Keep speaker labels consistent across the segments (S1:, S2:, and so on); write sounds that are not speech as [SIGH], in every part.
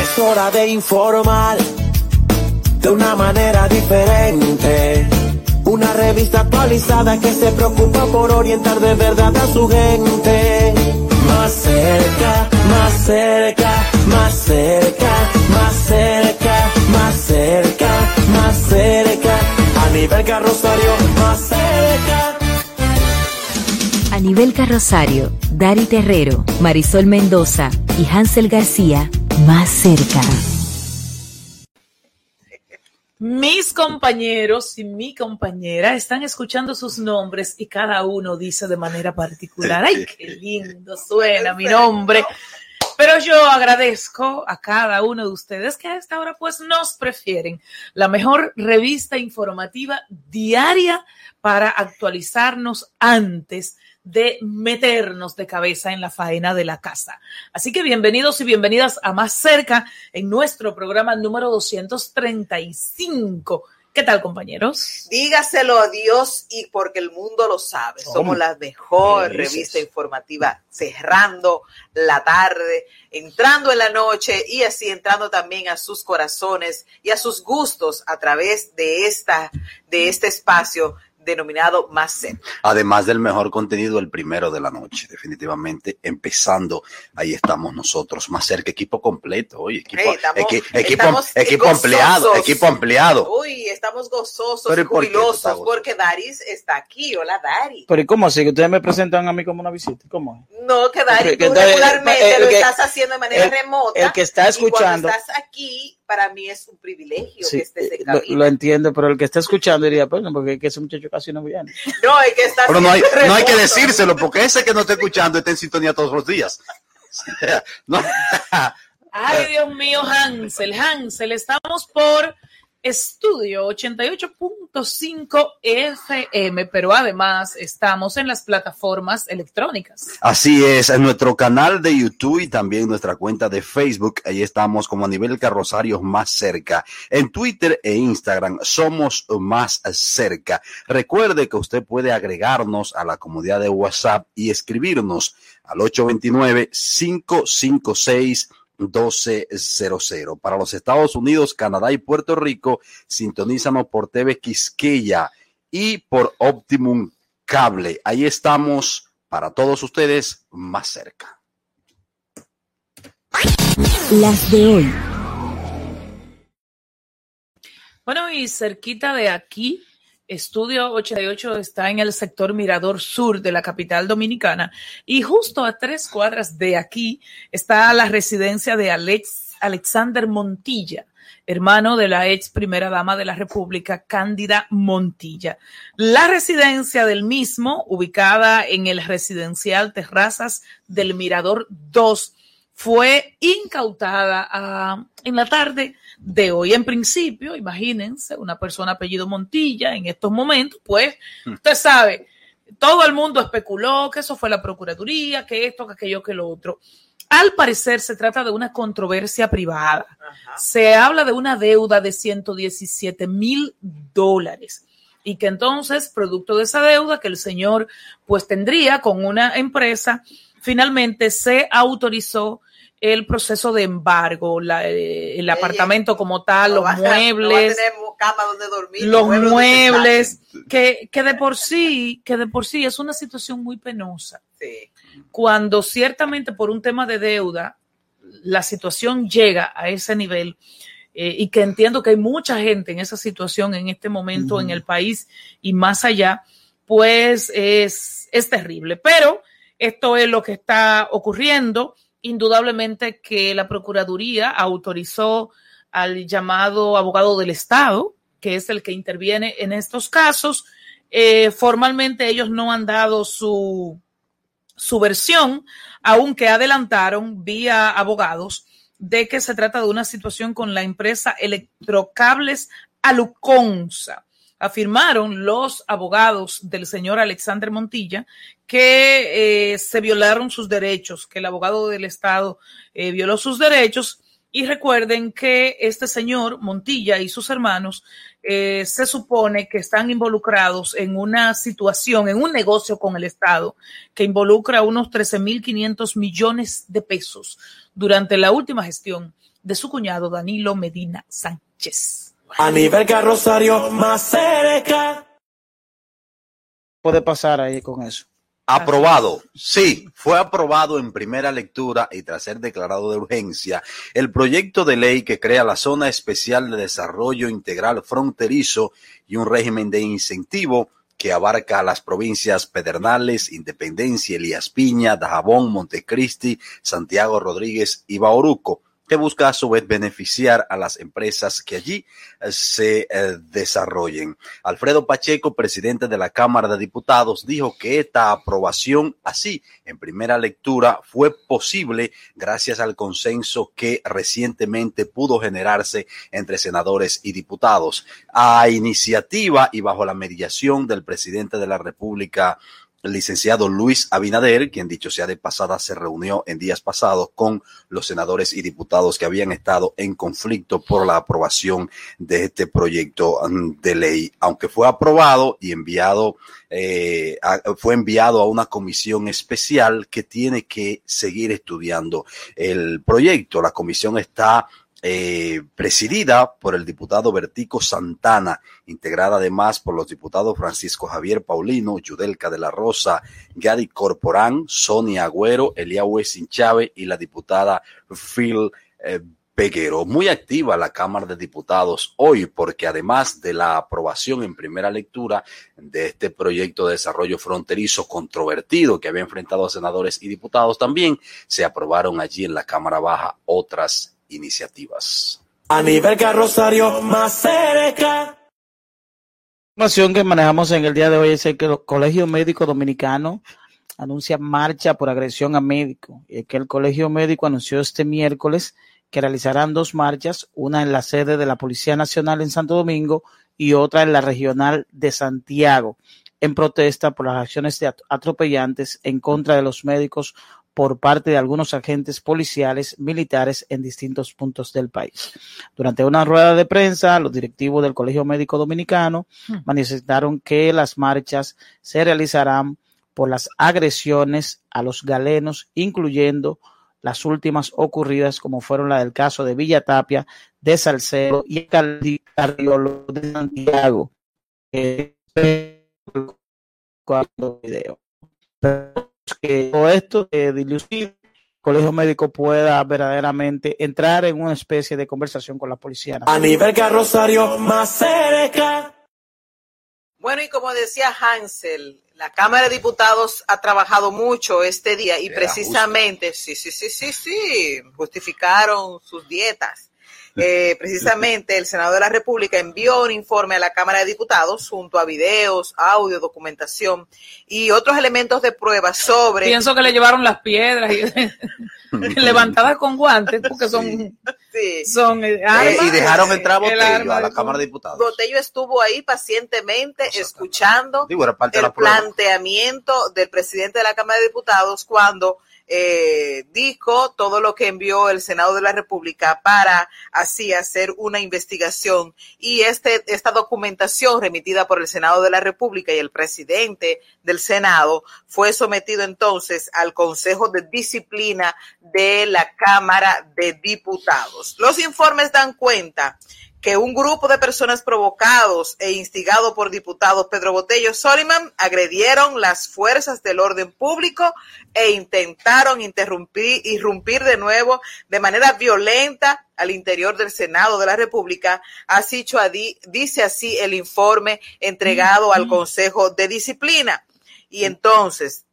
S1: Es hora de informar de una manera diferente. Una revista actualizada que se preocupa por orientar de verdad a su gente. Más cerca, más cerca, más cerca, más cerca, más cerca, más cerca. A nivel carrosario, más cerca.
S2: A nivel carrosario, Dari Terrero, Marisol Mendoza y Hansel García más cerca.
S3: Mis compañeros y mi compañera están escuchando sus nombres y cada uno dice de manera particular, ay, qué lindo suena mi nombre. Pero yo agradezco a cada uno de ustedes que a esta hora pues nos prefieren la mejor revista informativa diaria para actualizarnos antes de meternos de cabeza en la faena de la casa. Así que bienvenidos y bienvenidas a Más Cerca en nuestro programa número 235. ¿Qué tal, compañeros?
S4: Dígaselo a Dios y porque el mundo lo sabe. Somos la mejor revista informativa cerrando la tarde, entrando en la noche y así entrando también a sus corazones y a sus gustos a través de esta de este espacio denominado Más Cerca.
S5: Además del mejor contenido, el primero de la noche, definitivamente, empezando, ahí estamos nosotros, Más Cerca, equipo completo, oye, equipo,
S4: Hey, estamos-
S5: equi- equipo,
S4: estamos
S5: equipo empleado, equipo empleado.
S4: Uy, estamos gozosos,
S5: Pero ¿y por qué tú
S4: jubilosos, porque Daris está aquí. Hola, Dari.
S6: Pero ¿y cómo así? Que ustedes me presentan a mí como una visita. ¿Cómo?
S4: No, que Dari,
S6: Que- que
S4: tú
S6: entonces,
S4: regularmente
S6: el
S4: lo
S6: que-
S4: estás haciendo de manera
S6: el-
S4: remota.
S6: el que está
S4: y
S6: escuchando-
S4: cuando estás aquí, para mí es un privilegio
S6: Sí,
S4: que estés en
S6: lo,
S4: cabina.
S6: lo entiendo, pero el que está escuchando diría, bueno, porque es que ese muchacho casi no viene.
S4: No, es que estás
S5: Pero no hay, no hay que decírselo, porque ese que no está escuchando está en sintonía todos los días. [LAUGHS] No.
S3: Ay, Dios mío, Hansel, Hansel, estamos por Estudio 88.5 FM, pero además estamos en las plataformas electrónicas.
S5: Así es, en nuestro canal de YouTube y también nuestra cuenta de Facebook, ahí estamos como a nivel carrosario más cerca. En Twitter e Instagram somos más cerca. Recuerde que usted puede agregarnos a la comunidad de WhatsApp y escribirnos al 829-556. 1200. Para los Estados Unidos, Canadá y Puerto Rico, sintonízanos por TV Quisqueya y por Optimum Cable. Ahí estamos para todos ustedes más cerca.
S2: Las de hoy.
S3: Bueno, y cerquita de aquí, Estudio 88 está en el sector Mirador Sur de la capital dominicana y justo a tres cuadras de aquí está la residencia de Alex, Alexander Montilla, hermano de la ex primera dama de la República, Cándida Montilla. La residencia del mismo, ubicada en el residencial Terrazas del Mirador 2, fue incautada ah, en la tarde de hoy. En principio, imagínense, una persona apellido Montilla en estos momentos, pues usted sabe, todo el mundo especuló que eso fue la Procuraduría, que esto, que aquello, que lo otro. Al parecer se trata de una controversia privada. Se habla de una deuda de 117 mil dólares y que entonces, producto de esa deuda que el señor pues tendría con una empresa, finalmente se autorizó el proceso de embargo, la, eh, el apartamento como tal,
S4: No
S3: los
S4: a- no
S3: muebles,
S4: tener cama donde dormir,
S3: los
S4: muebles
S3: que, que de por sí, que de por sí es una situación muy penosa. Cuando ciertamente por un tema de deuda, la situación llega a ese nivel, eh, y que entiendo que hay mucha gente en esa situación en este momento en el país y más allá, pues es, es terrible. Pero esto es lo que está ocurriendo. Indudablemente que la Procuraduría autorizó al llamado abogado del Estado, que es el que interviene en estos casos. Eh, formalmente ellos no han dado su, su versión, aunque adelantaron vía abogados de que se trata de una situación con la empresa Electrocables Aluconza. Afirmaron los abogados del señor Alexander Montilla que eh, se violaron sus derechos, que el abogado del Estado eh, violó sus derechos. Y recuerden que este señor Montilla y sus hermanos eh, se supone que están involucrados en una situación, en un negocio con el Estado que involucra unos 13.500 millones de pesos durante la última gestión de su cuñado Danilo Medina Sánchez.
S1: A nivel carrosario más cerca.
S6: Puede pasar ahí con eso.
S5: Aprobado. Sí, fue aprobado en primera lectura y tras ser declarado de urgencia el proyecto de ley que crea la Zona Especial de Desarrollo Integral Fronterizo y un régimen de incentivo que abarca las provincias Pedernales, Independencia, Elías Piña, Dajabón, Montecristi, Santiago Rodríguez y Bauruco que busca a su vez beneficiar a las empresas que allí eh, se eh, desarrollen. Alfredo Pacheco, presidente de la Cámara de Diputados, dijo que esta aprobación así en primera lectura fue posible gracias al consenso que recientemente pudo generarse entre senadores y diputados. A iniciativa y bajo la mediación del presidente de la República, licenciado Luis Abinader, quien dicho sea de pasada, se reunió en días pasados con los senadores y diputados que habían estado en conflicto por la aprobación de este proyecto mm, de ley, aunque fue aprobado y enviado, eh, fue enviado a una comisión especial que tiene que seguir estudiando el proyecto. La comisión está eh, presidida por el diputado Bertico Santana, integrada además por los diputados Francisco Javier Paulino, Yudelca de la Rosa, Gadi Corporán, Sonia Agüero, Elia Wessin Chávez y la diputada Phil eh, Peguero. Muy activa la Cámara de Diputados hoy porque además de la aprobación en primera lectura de este proyecto de desarrollo fronterizo controvertido que había enfrentado a senadores y diputados, también se aprobaron allí en la Cámara Baja otras iniciativas.
S1: A nivel carrosario más cerca.
S6: Información que manejamos en el día de hoy es que el Colegio Médico Dominicano anuncia marcha por agresión a médico. Y es que el Colegio Médico anunció este miércoles que realizarán dos marchas, una en la sede de la Policía Nacional en Santo Domingo y otra en la regional de Santiago, en protesta por las acciones atropellantes en contra de los médicos por parte de algunos agentes policiales militares en distintos puntos del país. Durante una rueda de prensa, los directivos del Colegio Médico Dominicano hmm. manifestaron que las marchas se realizarán por las agresiones a los galenos, incluyendo las últimas ocurridas, como fueron la del caso de Villa Tapia, de Salcedo y el Cardiólogo de Santiago. video que todo esto de dilucir el colegio médico pueda verdaderamente entrar en una especie de conversación con la policía.
S1: A nivel carrosario más cerca.
S4: Bueno, y como decía Hansel, la Cámara de Diputados ha trabajado mucho este día y precisamente, sí, sí, sí, sí, sí, justificaron sus dietas eh, precisamente el Senado de la República envió un informe a la Cámara de Diputados junto a videos, audio, documentación y otros elementos de prueba sobre...
S3: Pienso que le llevaron las piedras y [LAUGHS] levantadas con guantes porque son... son
S5: eh, y dejaron entrar Botello a la Cámara de Diputados.
S4: Botello estuvo ahí pacientemente escuchando el planteamiento del presidente de la Cámara de Diputados cuando eh, dijo todo lo que envió el Senado de la República para así hacer una investigación y este, esta documentación remitida por el Senado de la República y el presidente del Senado fue sometido entonces al Consejo de Disciplina de la Cámara de Diputados. Los informes dan cuenta que un grupo de personas provocados e instigados por diputados Pedro Botello Soliman agredieron las fuerzas del orden público e intentaron interrumpir, irrumpir de nuevo de manera violenta al interior del Senado de la República, así dice así el informe entregado al Consejo de Disciplina. Y entonces,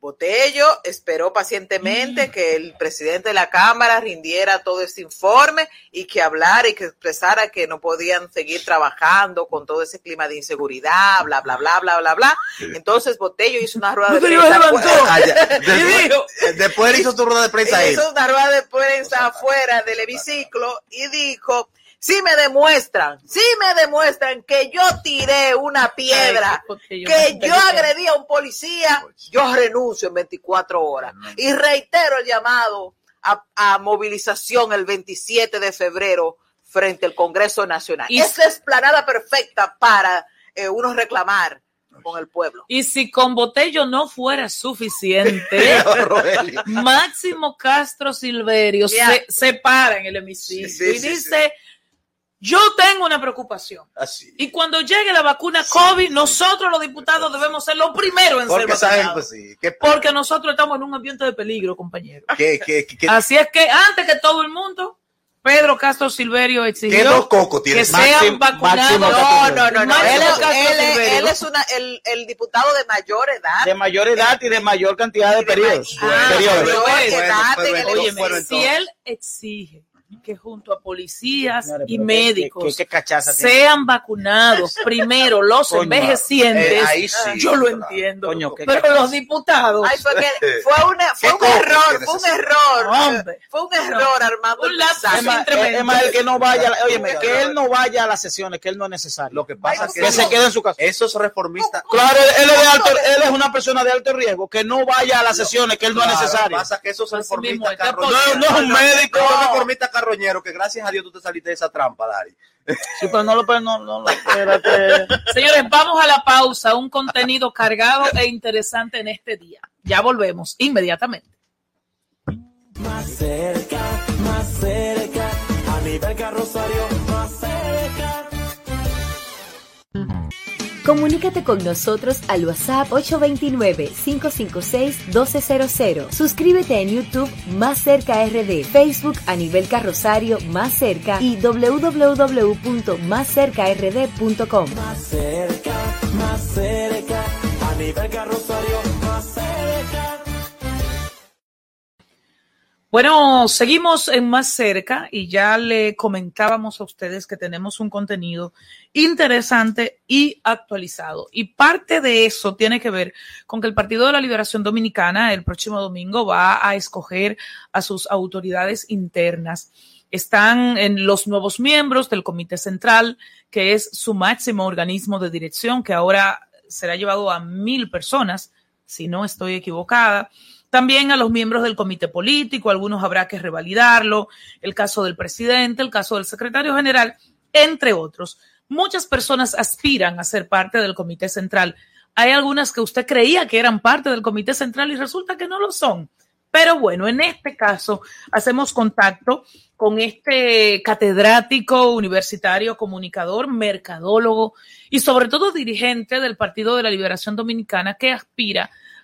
S4: Botello esperó pacientemente que el presidente de la Cámara rindiera todo este informe y que hablara y que expresara que no podían seguir trabajando con todo ese clima de inseguridad, bla, bla, bla, bla, bla, bla. Entonces Botello hizo una rueda de prensa.
S5: Ah, [LAUGHS] después, después hizo su rueda de prensa ahí.
S4: Hizo una rueda de prensa afuera del hemiciclo y dijo si me demuestran, si me demuestran que yo tiré una piedra, que yo agredí a un policía, yo renuncio en 24 horas. Y reitero el llamado a, movilización el 27 de febrero frente al Congreso Nacional. Y es la explanada perfecta para eh, uno reclamar con el pueblo.
S3: Y si con Botello no fuera suficiente, [LAUGHS] Máximo Castro Silverio se, para en el hemiciclo y dice yo tengo una preocupación.
S5: Así.
S3: Y cuando llegue la vacuna COVID, nosotros los diputados debemos ser los primeros en ser vacunados. Porque nosotros estamos en un ambiente de peligro, compañero. Así es que antes que todo el mundo, Pedro Castro Silverio exigió que sean vacunados.
S4: no, no, no, no. Él, es una, el, el, diputado de mayor edad.
S6: De mayor edad y de mayor cantidad de periodos.
S3: si él exige que junto a policías y médicos sean vacunados [LAUGHS] primero los envejecientes, eh, yo lo entiendo. pero los diputados.
S4: fue, una, fue un error, fue un error. fue un error, Armando. Un
S6: es más, el que no vaya, oye, que él no vaya a las sesiones, que él no es necesario.
S5: Lo que pasa es
S6: que, se quede en su casa.
S5: Esos reformistas.
S6: Claro, él es, de alto, él es una persona de alto riesgo, que no vaya a las sesiones, que él no es necesario.
S5: pasa que esos reformistas.
S6: No, no es un médico.
S5: reformista carroñero, que gracias a Dios tú te saliste de esa trampa, Dari.
S6: Sí, pero no lo, no, no, no [LAUGHS]
S3: Señores, vamos a la pausa. Un contenido cargado e interesante en este día. Ya volvemos inmediatamente.
S1: Más cerca, más cerca, a nivel
S2: Comunícate con nosotros al WhatsApp 829-556-1200. Suscríbete en YouTube Más Cerca RD, Facebook a nivel carrosario Más Cerca y www.máscercard.com.
S1: Más cerca, más cerca, a carrosario Más cerca.
S3: Bueno, seguimos en más cerca y ya le comentábamos a ustedes que tenemos un contenido interesante y actualizado. Y parte de eso tiene que ver con que el Partido de la Liberación Dominicana el próximo domingo va a escoger a sus autoridades internas. Están en los nuevos miembros del Comité Central, que es su máximo organismo de dirección, que ahora será llevado a mil personas, si no estoy equivocada también a los miembros del comité político, algunos habrá que revalidarlo, el caso del presidente, el caso del secretario general, entre otros. Muchas personas aspiran a ser parte del comité central. Hay algunas que usted creía que eran parte del comité central y resulta que no lo son. Pero bueno, en este caso hacemos contacto con este catedrático universitario, comunicador, mercadólogo y sobre todo dirigente del Partido de la Liberación Dominicana que aspira a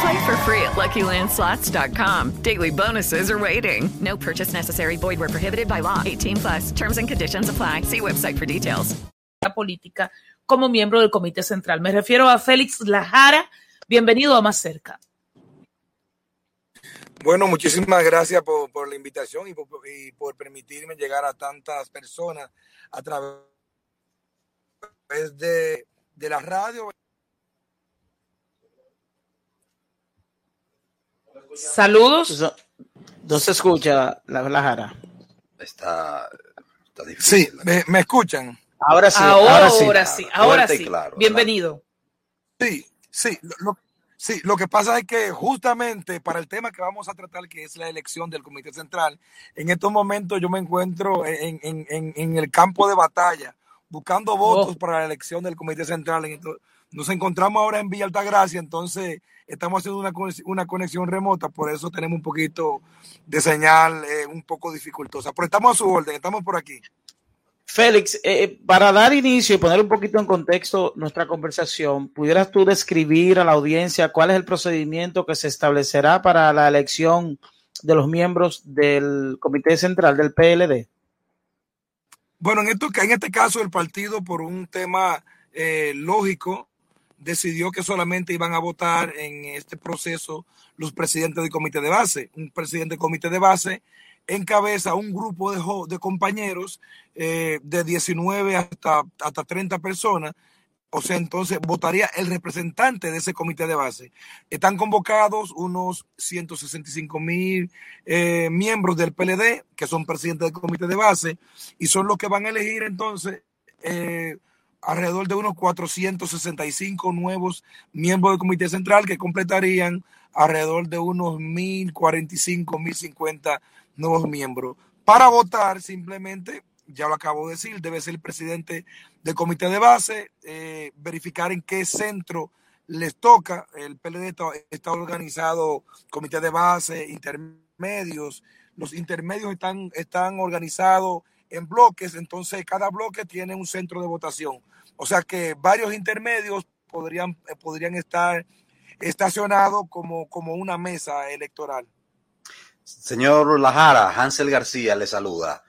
S7: Play for free at LuckyLandSlots.com. Daily bonuses are waiting. No purchase necessary. Void were prohibited by law. 18 plus. Terms and conditions apply. See website for details.
S3: La política como miembro del Comité Central. Me refiero a Félix Lajara. Bienvenido a Más Cerca.
S8: Bueno, muchísimas gracias por, por la invitación y por, y por permitirme llegar a tantas personas a través de, de la radio.
S3: Saludos.
S6: No se escucha la, la jara.
S5: está, está difícil.
S8: Sí, me, me escuchan.
S6: Ahora sí,
S3: Ahora,
S6: ahora sí.
S3: ahora sí, ahora sí.
S5: claro,
S3: Bienvenido.
S8: Sí, sí, lo, lo- sí, lo que pasa es que justamente para el tema que vamos a tratar, que es la elección del Comité Central, en estos momentos yo me encuentro en, en- en- en el campo de batalla, buscando votos para la elección del Comité Central. En nos encontramos ahora en Villa Altagracia, entonces estamos haciendo una, una conexión remota, por eso tenemos un poquito de señal eh, un poco dificultosa. Pero estamos a su orden, estamos por aquí.
S6: Félix, eh, para dar inicio y poner un poquito en contexto nuestra conversación, ¿pudieras tú describir a la audiencia cuál es el procedimiento que se establecerá para la elección de los miembros del Comité Central del PLD?
S8: Bueno, en, esto, en este caso el partido por un tema eh, lógico decidió que solamente iban a votar en este proceso los presidentes del comité de base. Un presidente del comité de base encabeza un grupo de, compañeros eh, de 19 hasta, hasta 30 personas. O sea, entonces votaría el representante de ese comité de base. Están convocados unos 165 mil eh, miembros del PLD, que son presidentes del comité de base, y son los que van a elegir entonces eh, alrededor de unos 465 nuevos miembros del comité central que completarían alrededor de unos 1045, 1050 nuevos miembros. Para votar, simplemente, ya lo acabo de decir, debe ser el presidente del comité de base, eh, verificar en qué centro les toca. El PLD está, está organizado, comité de base, intermedios. Los intermedios están, están organizados en bloques, entonces cada bloque tiene un centro de votación. O sea que varios intermedios podrían, eh, podrían estar estacionados como, como una mesa electoral.
S5: Señor Lajara, Hansel García le saluda.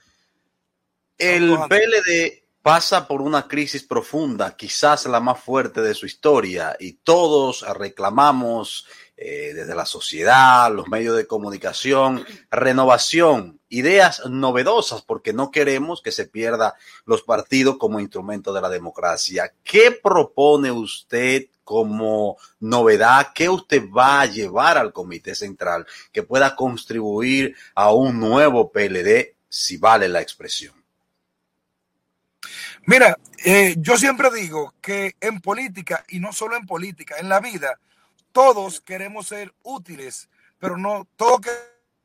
S5: El PLD pasa por una crisis profunda, quizás la más fuerte de su historia, y todos reclamamos eh, desde la sociedad, los medios de comunicación, renovación, ideas novedosas, porque no queremos que se pierda los partidos como instrumento de la democracia. ¿Qué propone usted como novedad? ¿Qué usted va a llevar al Comité Central que pueda contribuir a un nuevo PLD, si vale la expresión?
S8: Mira, eh, yo siempre digo que en política, y no solo en política, en la vida, todos queremos ser útiles, pero no, todos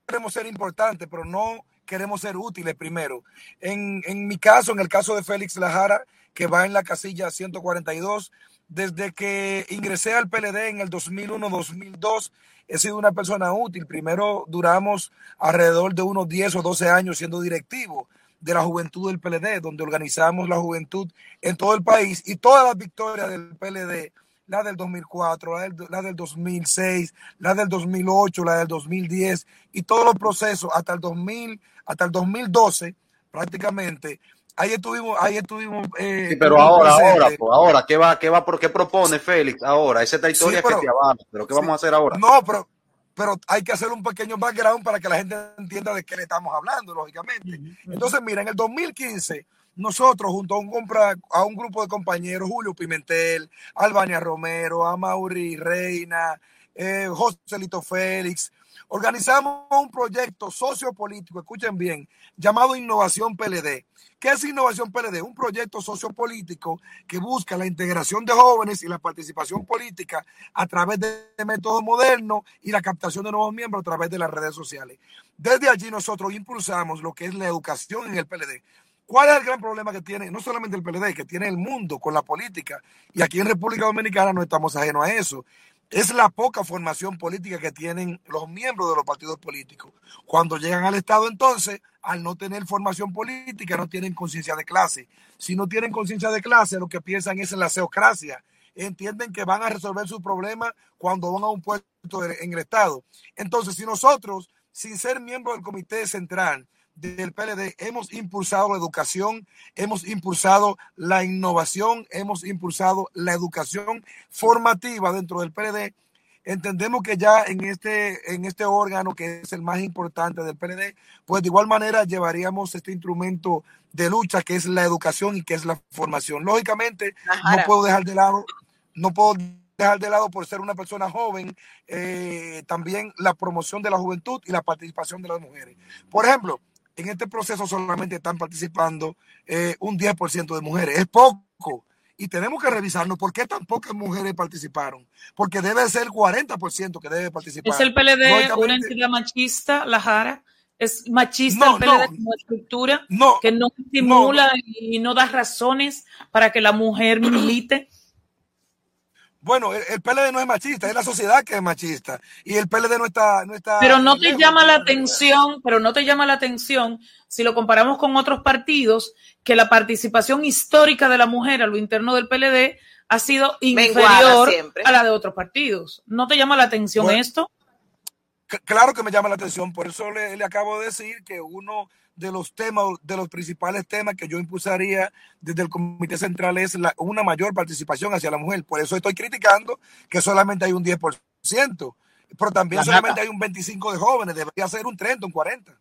S8: queremos ser importantes, pero no queremos ser útiles primero. En, en mi caso, en el caso de Félix Lajara, que va en la casilla 142, desde que ingresé al PLD en el 2001-2002, he sido una persona útil. Primero duramos alrededor de unos 10 o 12 años siendo directivo de la juventud del PLD, donde organizamos la juventud en todo el país y todas las victorias del PLD, la del 2004, la del, la del 2006, la del 2008, la del 2010 y todos los procesos hasta el 2000, hasta el 2012 prácticamente. Ahí estuvimos, ahí estuvimos. Eh,
S5: Sí, pero ahora, ahora, pues, ahora, ¿qué va, qué va, por qué propone Félix ahora? Esa es la historia
S8: Sí, pero-
S5: que te avala, pero ¿qué
S8: sí.
S5: vamos a hacer ahora?
S8: No, pero, pero hay que hacer un pequeño background para que la gente entienda de qué le estamos hablando, lógicamente. Entonces, mira, en el 2015, nosotros, junto a un, grupo de compañeros, Julio Pimentel, Albania Romero, Amaury Reina, eh, Joselito Félix, organizamos un proyecto sociopolítico, escuchen bien, llamado Innovación PLD. ¿Qué es Innovación PLD? Un proyecto sociopolítico que busca la integración de jóvenes y la participación política a través de métodos modernos y la captación de nuevos miembros a través de las redes sociales. Desde allí nosotros impulsamos lo que es la educación en el PLD. ¿Cuál es el gran problema que tiene, no solamente el PLD, que tiene el mundo con la política? Y aquí en República Dominicana no estamos ajenos a eso. Es la poca formación política que tienen los miembros de los partidos políticos. Cuando llegan al Estado, entonces, al no tener formación política, no tienen conciencia de clase. Si no tienen conciencia de clase, lo que piensan es en la seocracia. Entienden que van a resolver sus problemas cuando van a un puesto en el Estado. Entonces, si nosotros, sin ser miembros del Comité Central, del PLD hemos impulsado la educación, hemos impulsado la innovación, hemos impulsado la educación formativa dentro del PLD. Entendemos que ya en este, en este órgano que es el más importante del PLD, pues de igual manera llevaríamos este instrumento de lucha que es la educación y que es la formación. Lógicamente, no puedo dejar de lado, no puedo dejar de lado por ser una persona joven, eh, también la promoción de la juventud y la participación de las mujeres. Por ejemplo, en este proceso solamente están participando eh, un 10% de mujeres. Es poco. Y tenemos que revisarnos por qué tan pocas mujeres participaron. Porque debe ser el 40% que debe participar.
S3: ¿Es el PLD una entidad machista, la Jara? ¿Es machista el PLD como estructura?
S8: No,
S3: que no estimula y no da razones para que la mujer milite.
S8: Bueno, el, PLD no es machista, es la sociedad que es machista. Y el PLD no está. No está
S3: pero no te llama la atención, pero no te llama la atención si lo comparamos con otros partidos, que la participación histórica de la mujer a lo interno del PLD ha sido inferior a la de otros partidos. ¿No te llama la atención esto?
S8: Claro que me llama la atención, por eso le, le acabo de decir que uno de los temas, de los principales temas que yo impulsaría desde el Comité Central es la, una mayor participación hacia la mujer. Por eso estoy criticando que solamente hay un 10%, pero también solamente hay un 25% de jóvenes, debería ser un 30, un 40%.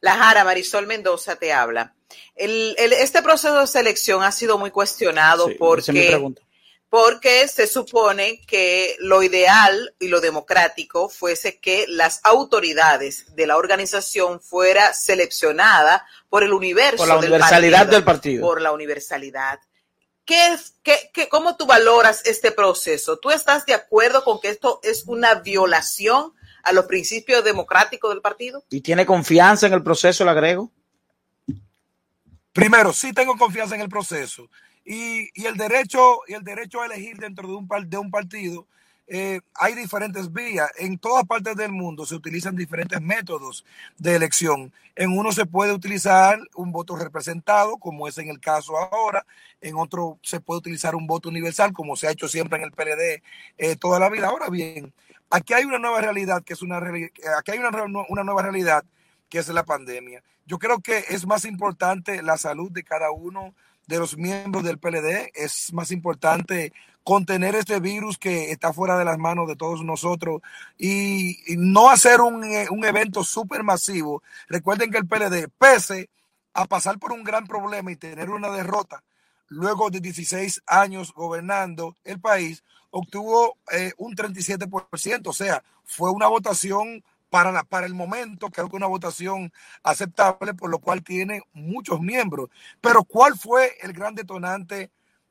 S4: La Jara Marisol Mendoza te habla. El, el, este proceso de selección ha sido muy cuestionado porque porque se supone que lo ideal y lo democrático fuese que las autoridades de la organización fuera seleccionada por el universo
S6: por la universalidad del partido,
S4: por la universalidad. ¿Qué es, qué, qué, ¿Cómo tú valoras este proceso? ¿Tú estás de acuerdo con que esto es una violación a los principios democráticos del partido?
S6: ¿Y tiene confianza en el proceso, le agrego?
S8: Primero, sí tengo confianza en el proceso y, el derecho y el derecho a elegir dentro de un, de un partido eh, hay diferentes vías. En todas partes del mundo se utilizan diferentes métodos de elección. En uno se puede utilizar un voto representado, como es en el caso ahora. En otro se puede utilizar un voto universal, como se ha hecho siempre en el PLD eh, toda la vida. Ahora bien, aquí hay una nueva realidad que es una aquí hay una, una nueva realidad que es la pandemia. Yo creo que es más importante la salud de cada uno de los miembros del PLD. Es más importante contener este virus que está fuera de las manos de todos nosotros y, no hacer un, eh, un evento súper masivo. Recuerden que el PLD, pese a pasar por un gran problema y tener una derrota, luego de 16 años gobernando el país, obtuvo eh, un 37%, o sea, fue una votación para, para el momento, creo que una votación aceptable, por lo cual tiene muchos miembros. Pero ¿cuál fue el gran detonante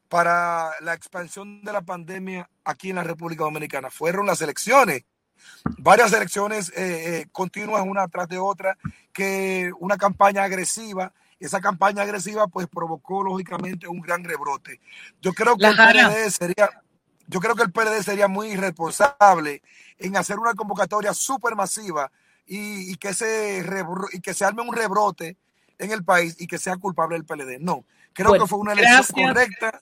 S8: para la expansión de la pandemia aquí en la República Dominicana? Fueron las elecciones. Varias elecciones eh, eh, continuas una tras de otra, que una campaña agresiva, esa campaña agresiva pues provocó lógicamente un gran rebrote. Yo creo que el PLD sería, yo creo que el PLD sería muy irresponsable en hacer una convocatoria súper masiva y, que se y que se arme un rebrote en el país y que sea culpable el PLD. No, creo que fue una elección correcta.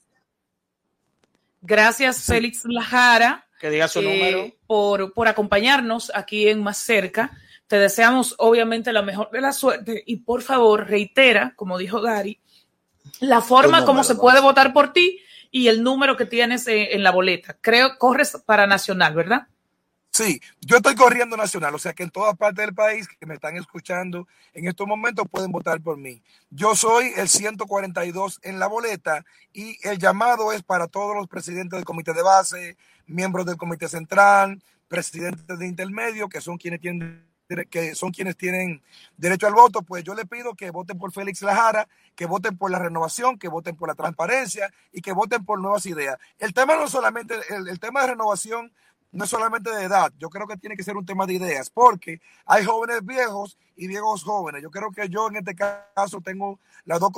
S3: Gracias, Félix Lajara.
S6: Que diga su número.
S3: Por, por acompañarnos aquí en Más Cerca. Te deseamos, obviamente, la mejor de la suerte y por favor, reitera, como dijo Gary, la forma como se puede votar por ti y el número que tienes en, la boleta. Creo, corres para Nacional, ¿verdad?
S8: Sí, yo estoy corriendo nacional, o sea que en todas partes del país que me están escuchando en estos momentos pueden votar por mí. Yo soy el 142 en la boleta y el llamado es para todos los presidentes del comité de base, miembros del comité central, presidentes de intermedio, que son quienes tienen que son quienes tienen derecho al voto, pues yo le pido que voten por Félix Lajara, que voten por la renovación, que voten por la transparencia y que voten por nuevas ideas. El tema no solamente, el, tema de renovación no es solamente de edad, yo creo que tiene que ser un tema de ideas, porque hay jóvenes viejos y viejos jóvenes. Yo creo que yo en este caso tengo las dos,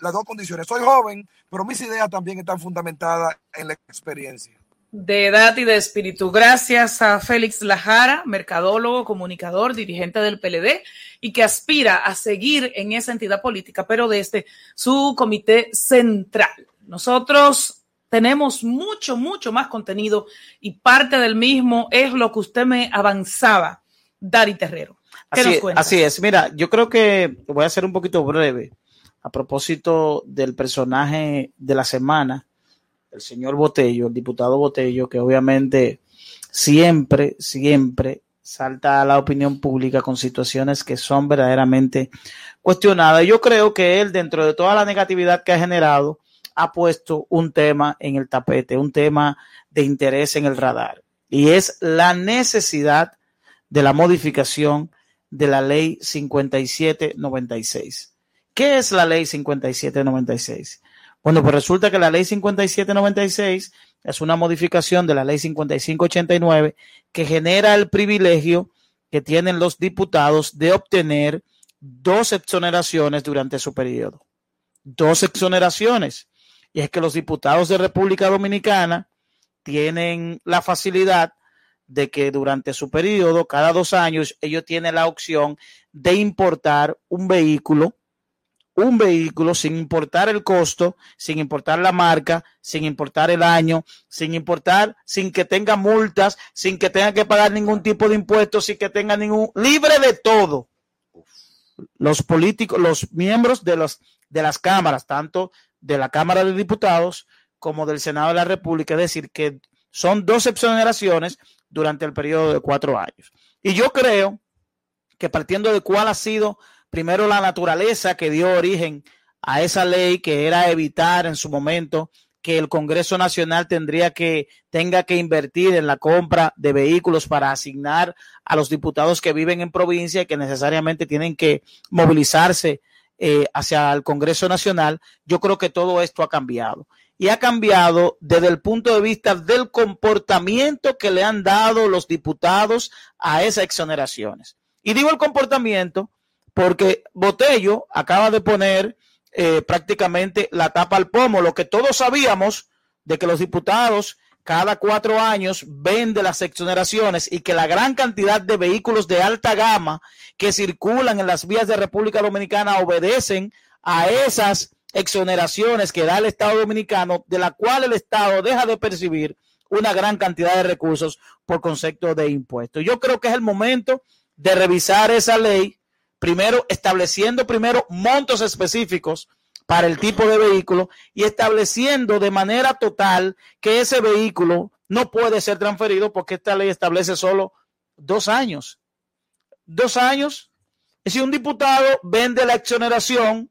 S8: las dos condiciones. Soy joven, pero mis ideas también están fundamentadas en la experiencia
S3: de edad y de espíritu. Gracias a Félix Lajara, mercadólogo, comunicador, dirigente del PLD y que aspira a seguir en esa entidad política, pero desde su comité central. Nosotros tenemos mucho, mucho más contenido y parte del mismo es lo que usted me avanzaba, Dari Terrero.
S6: Así, así es. Mira, yo creo que voy a ser un poquito breve a propósito del personaje de la semana el señor Botello, el diputado Botello, que obviamente siempre, siempre salta a la opinión pública con situaciones que son verdaderamente cuestionadas. Yo creo que él, dentro de toda la negatividad que ha generado, ha puesto un tema en el tapete, un tema de interés en el radar, y es la necesidad de la modificación de la ley 5796. ¿Qué es la ley 5796? Bueno, pues resulta que la ley 5796 es una modificación de la ley 5589 que genera el privilegio que tienen los diputados de obtener dos exoneraciones durante su periodo. Dos exoneraciones. Y es que los diputados de República Dominicana tienen la facilidad de que durante su periodo, cada dos años, ellos tienen la opción de importar un vehículo, un vehículo sin importar el costo, sin importar la marca, sin importar el año, sin importar, sin que tenga multas, sin que tenga que pagar ningún tipo de impuestos, sin que tenga ningún, libre de todo. Los políticos, los miembros de, los, de las cámaras, tanto de la Cámara de Diputados como del Senado de la República, es decir, que son dos exoneraciones durante el periodo de cuatro años. Y yo creo que partiendo de cuál ha sido primero la naturaleza que dio origen a esa ley, que era evitar en su momento que el Congreso Nacional tendría que tenga que invertir en la compra de vehículos para asignar a los diputados que viven en provincia y que necesariamente tienen que movilizarse eh, hacia el Congreso Nacional, yo creo que todo esto ha cambiado. Y ha cambiado desde el punto de vista del comportamiento que le han dado los diputados a esas exoneraciones. Y digo el comportamiento porque Botello acaba de poner eh, prácticamente la tapa al pomo, lo que todos sabíamos de que los diputados cada cuatro años vende las exoneraciones y que la gran cantidad de vehículos de alta gama que circulan en las vías de República Dominicana obedecen a esas exoneraciones que da el Estado Dominicano, de la cual el Estado deja de percibir una gran cantidad de recursos por concepto de impuestos. Yo creo que es el momento de revisar esa ley, primero estableciendo primero montos específicos para el tipo de vehículo y estableciendo de manera total que ese vehículo no puede ser transferido porque esta ley establece solo dos años. Dos años. Si un diputado vende la exoneración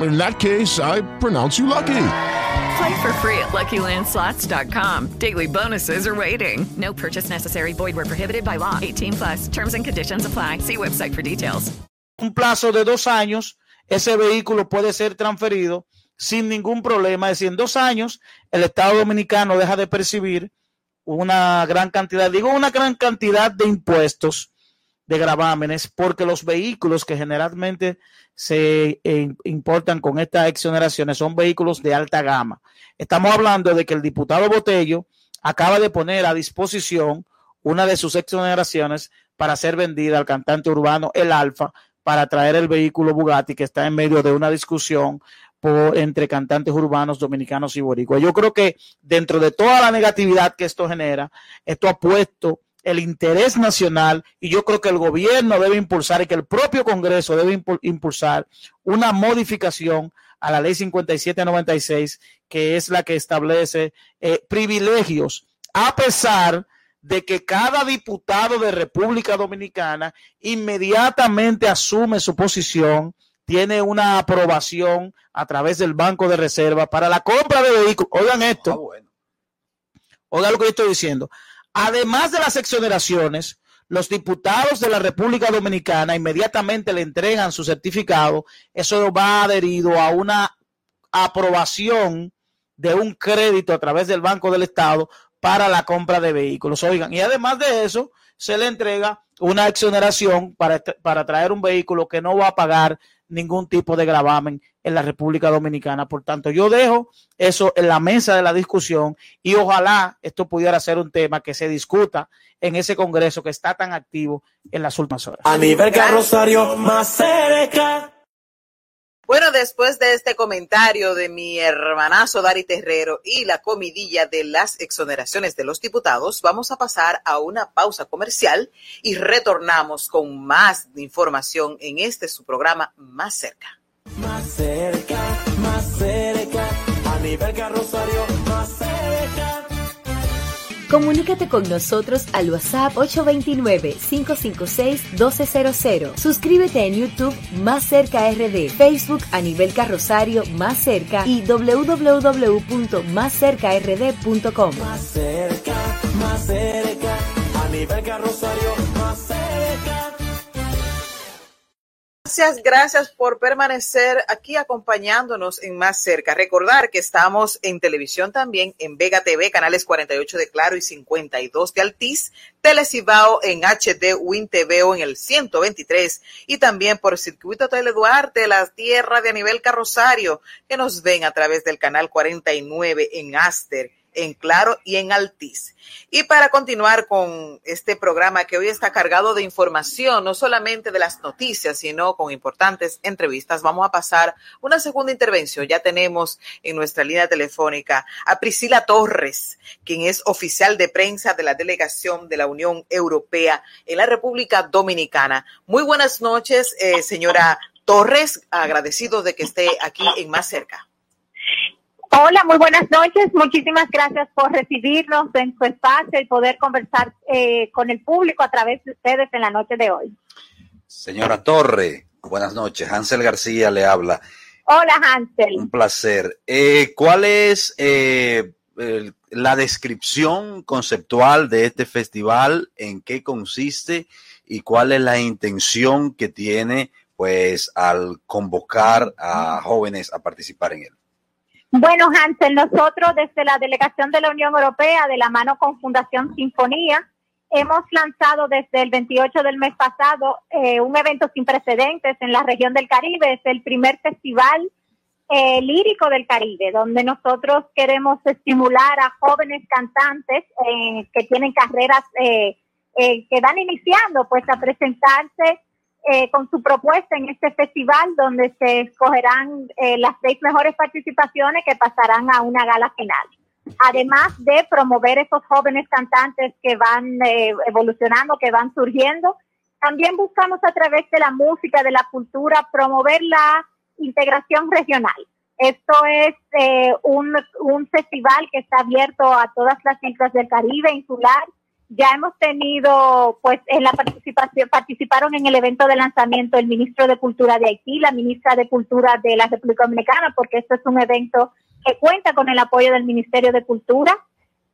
S9: In that case, I pronounce you lucky.
S7: Play for free at LuckyLandSlots.com. Daily bonuses are waiting. No purchase necessary. Void were prohibited by law. 18 plus. Terms and conditions apply. See website for details.
S6: Un plazo de dos años, ese vehículo puede ser transferido sin ningún problema. Es decir, en dos años, el Estado Dominicano deja de percibir una gran cantidad, digo una gran cantidad de impuestos de gravámenes, porque los vehículos que generalmente se eh, importan con estas exoneraciones son vehículos de alta gama. Estamos hablando de que el diputado Botello acaba de poner a disposición una de sus exoneraciones para ser vendida al cantante urbano El Alfa para traer el vehículo Bugatti que está en medio de una discusión entre cantantes urbanos dominicanos y boricuas. Yo creo que dentro de toda la negatividad que esto genera, esto ha puesto el interés nacional y yo creo que el gobierno debe impulsar y que el propio Congreso debe impulsar una modificación a la ley 5796, que es la que establece eh, privilegios, a pesar de que cada diputado de República Dominicana inmediatamente asume su posición, tiene una aprobación a través del Banco de Reserva para la compra de vehículos. Oigan esto. Ah, Oigan lo que yo estoy diciendo. Además de las exoneraciones, los diputados de la República Dominicana inmediatamente le entregan su certificado. Eso va adherido a una aprobación de un crédito a través del Banco del Estado para la compra de vehículos. Oigan, y además de eso, se le entrega una exoneración para, para traer un vehículo que no va a pagar ningún tipo de gravamen en la República Dominicana. Por tanto, yo dejo eso en la mesa de la discusión y ojalá esto pudiera ser un tema que se discuta en ese Congreso que está tan activo en las últimas horas.
S1: A nivel más.
S4: Bueno, después de este comentario de mi hermanazo Dari Terrero y la comidilla de las exoneraciones de los diputados, vamos a pasar a una pausa comercial y retornamos con más información en este su programa Más Cerca.
S1: Más cerca, más cerca. A nivel carrosario.
S2: Comunícate con nosotros al WhatsApp 829-556-1200. Suscríbete en YouTube Más Cerca RD, Facebook a nivel carrosario Más Cerca y www.máscercard.com.
S1: Más cerca, más cerca. A carrosario
S4: Gracias, gracias por permanecer aquí acompañándonos en Más Cerca. Recordar que estamos en televisión también en Vega TV, canales 48 de Claro y 52 de Altiz, Telecibao en HD, Win TV o en el 123 y también por Circuito Teleduarte, la tierra de nivel carrosario, que nos ven a través del canal 49 en Aster en Claro y en Altiz. Y para continuar con este programa que hoy está cargado de información, no solamente de las noticias, sino con importantes entrevistas, vamos a pasar una segunda intervención. Ya tenemos en nuestra línea telefónica a Priscila Torres, quien es oficial de prensa de la delegación de la Unión Europea en la República Dominicana. Muy buenas noches, eh, señora Torres, agradecido de que esté aquí en Más Cerca.
S10: Hola, muy buenas noches. Muchísimas gracias por recibirnos en su espacio y poder conversar eh, con el público a través de ustedes en la noche de hoy.
S5: Señora Torre, buenas noches. Hansel García le habla.
S10: Hola, Hansel.
S5: Un placer. Eh, ¿Cuál es eh, el- la descripción conceptual de este festival? ¿En qué consiste? ¿Y cuál es la intención que tiene, pues, al convocar a jóvenes a participar en él?
S10: Bueno, Hansel, nosotros desde la delegación de la Unión Europea, de la mano con Fundación Sinfonía, hemos lanzado desde el 28 del mes pasado eh, un evento sin precedentes en la región del Caribe. Es el primer festival eh, lírico del Caribe, donde nosotros queremos estimular a jóvenes cantantes eh, que tienen carreras que van iniciando, pues a presentarse eh, con su propuesta en este festival, donde se escogerán eh, las seis mejores participaciones que pasarán a una gala final. Además de promover esos jóvenes cantantes que van eh, evolucionando, que van surgiendo, también buscamos a través de la música, de la cultura, promover la integración regional. Esto es un, un festival que está abierto a todas las islas del Caribe insular. Ya hemos tenido, pues, en la participación, participaron en el evento de lanzamiento el ministro de Cultura de Haití, la ministra de Cultura de la República Dominicana, porque esto es un evento que cuenta con el apoyo del Ministerio de Cultura.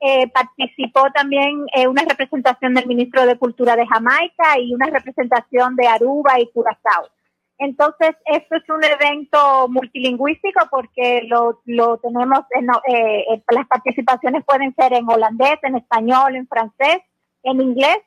S10: Eh, participó también eh, una representación del ministro de Cultura de Jamaica y una representación de Aruba y Curazao. Entonces, esto es un evento multilingüístico porque lo, lo tenemos, en, eh, eh, las participaciones pueden ser en holandés, en español, en francés, en inglés.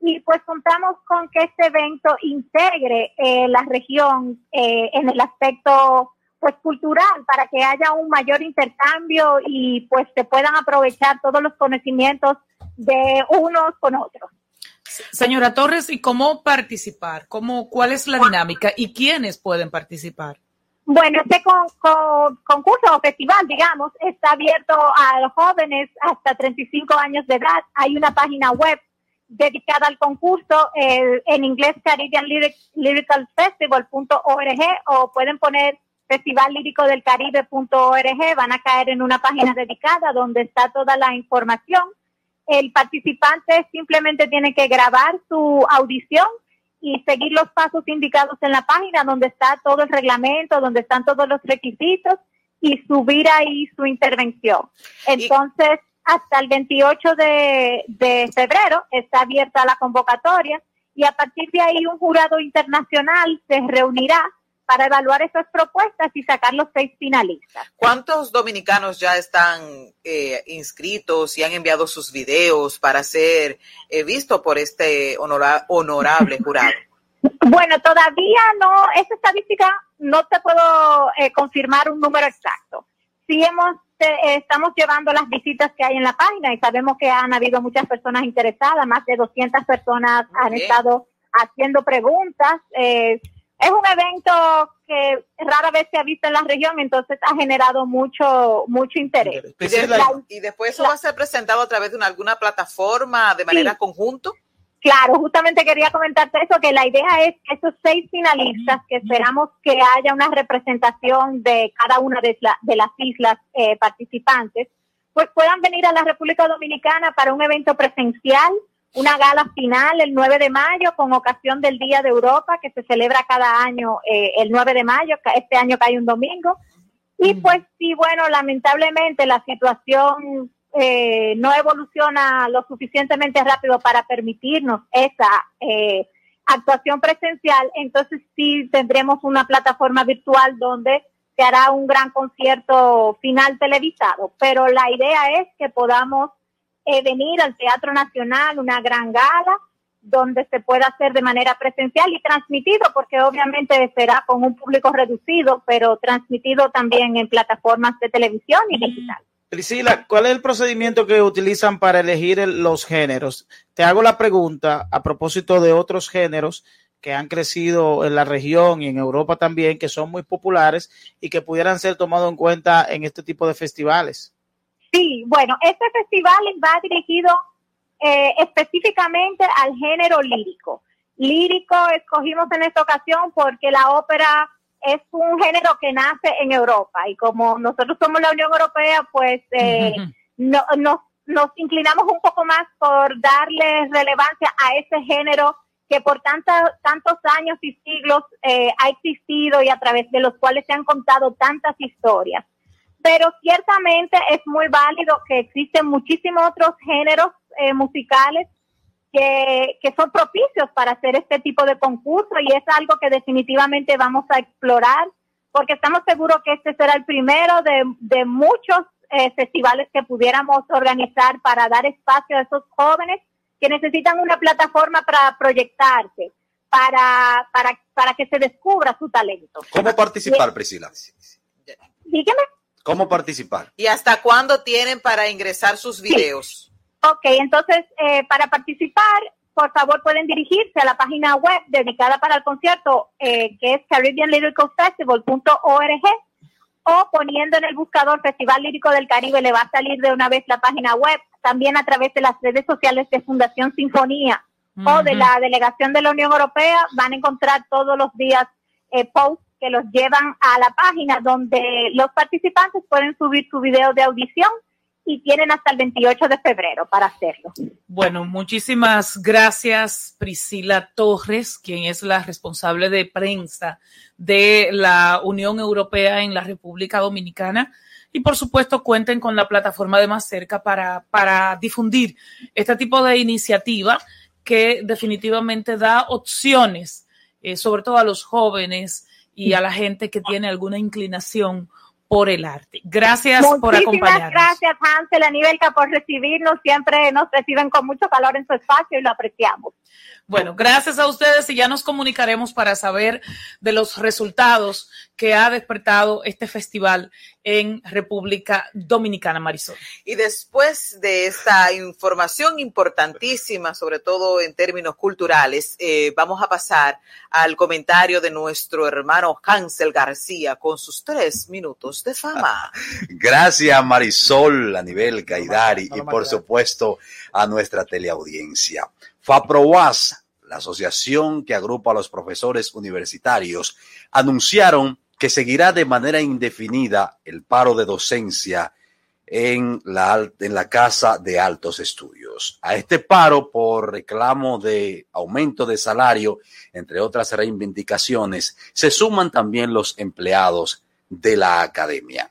S10: Y pues contamos con que este evento integre eh, la región eh, en el aspecto pues cultural para que haya un mayor intercambio y pues se puedan aprovechar todos los conocimientos de unos con otros.
S3: Señora Torres, ¿y cómo participar? ¿Cómo, ¿Cuál es la dinámica y quiénes pueden participar?
S10: Bueno, este con, con- concurso o festival, digamos, está abierto a los jóvenes hasta 35 años de edad. Hay una página web dedicada al concurso eh, en inglés Caribbean Lyric, Lyrical Festival.org o pueden poner Festival Lírico del Caribe.org. Van a caer en una página dedicada donde está toda la información. El participante simplemente tiene que grabar su audición y seguir los pasos indicados en la página donde está todo el reglamento, donde están todos los requisitos y subir ahí su intervención. Entonces, hasta el 28 de, de febrero está abierta la convocatoria y a partir de ahí un jurado internacional se reunirá para evaluar esas propuestas y sacar los seis finalistas.
S4: ¿Cuántos dominicanos ya están eh, inscritos y han enviado sus videos para ser eh, visto por este honora- honorable jurado? [LAUGHS]
S10: Bueno, todavía no, esa estadística no te puedo eh, confirmar un número exacto. Sí hemos, eh, estamos llevando las visitas que hay en la página y sabemos que han habido muchas personas interesadas, más de 200 personas han estado haciendo preguntas. Eh, es un evento que rara vez se ha visto en la región, entonces ha generado mucho mucho interés.
S4: Y, de- y después eso va a ser presentado a través de una- alguna plataforma de manera
S10: Sí.
S4: conjunto.
S10: Claro, justamente quería comentarte eso, que la idea es que esos seis finalistas, que esperamos que haya una representación de cada una de, la- de las islas eh, participantes, pues puedan venir a la República Dominicana para un evento presencial, una gala final el 9 de mayo con ocasión del Día de Europa, que se celebra cada año eh, el 9 de mayo, este año cae un domingo. Y pues sí, bueno, lamentablemente la situación eh, no evoluciona lo suficientemente rápido para permitirnos esa eh, actuación presencial, entonces sí tendremos una plataforma virtual donde se hará un gran concierto final televisado. Pero la idea es que podamos eh, venir al Teatro Nacional, una gran gala, donde se pueda hacer de manera presencial y transmitido, porque obviamente será con un público reducido, pero transmitido también en plataformas de televisión y digital.
S6: Priscila, ¿cuál es el procedimiento que utilizan para elegir el- los géneros? Te hago la pregunta a propósito de otros géneros que han crecido en la región y en Europa también, que son muy populares y que pudieran ser tomados en cuenta en este tipo de festivales.
S10: Sí, bueno, este festival va dirigido eh, específicamente al género lírico. Lírico escogimos en esta ocasión porque la ópera es un género que nace en Europa y como nosotros somos la Unión Europea, pues eh, no- nos, nos inclinamos un poco más por darle relevancia a ese género que por tanta- tantos años y siglos eh, ha existido y a través de los cuales se han contado tantas historias pero ciertamente es muy válido que existen muchísimos otros géneros eh, musicales que, que son propicios para hacer este tipo de concurso y es algo que definitivamente vamos a explorar porque estamos seguros que este será el primero de, de muchos eh, festivales que pudiéramos organizar para dar espacio a esos jóvenes que necesitan una plataforma para proyectarse, para, para, para que se descubra su talento.
S5: ¿Cómo participar, Priscila?
S10: Dígame.
S5: ¿Cómo participar?
S4: ¿Y hasta cuándo tienen para ingresar sus videos?
S10: Ok, entonces eh, para participar, por favor pueden dirigirse a la página web dedicada para el concierto, eh, que es caribbeanlyricalfestival.org o poniendo en el buscador Festival Lírico del Caribe le va a salir de una vez la página web, también a través de las redes sociales de Fundación Sinfonía o de la delegación de la Unión Europea, van a encontrar todos los días eh, posts que los llevan a la página donde los participantes pueden subir su video de audición y tienen hasta el 28 de febrero para hacerlo.
S3: Bueno, muchísimas gracias Priscila Torres, quien es la responsable de prensa de la Unión Europea en la República Dominicana. Y por supuesto cuenten con la plataforma de Más Cerca para, para difundir este tipo de iniciativa que definitivamente da opciones, eh, sobre todo a los jóvenes y a la gente que tiene alguna inclinación por el arte. Gracias por acompañarnos.
S10: gracias, Hansel, Aníbelca, por recibirnos. Siempre nos reciben con mucho calor en su espacio y lo apreciamos.
S3: Bueno, gracias a ustedes y ya nos comunicaremos para saber de los resultados que ha despertado este festival en República Dominicana, Marisol.
S4: Y después de esta información importantísima, sobre todo en términos culturales, eh, vamos a pasar al comentario de nuestro hermano Hansel García con sus tres minutos de fama. [LAUGHS]
S5: Gracias Marisol, a nivel Caidari y por supuesto a nuestra teleaudiencia. FAPROAS, la asociación que agrupa a los profesores universitarios, anunciaron que seguirá de manera indefinida el paro de docencia en la, Casa de Altos Estudios. A este paro por reclamo de aumento de salario, entre otras reivindicaciones, se suman también los empleados de la academia.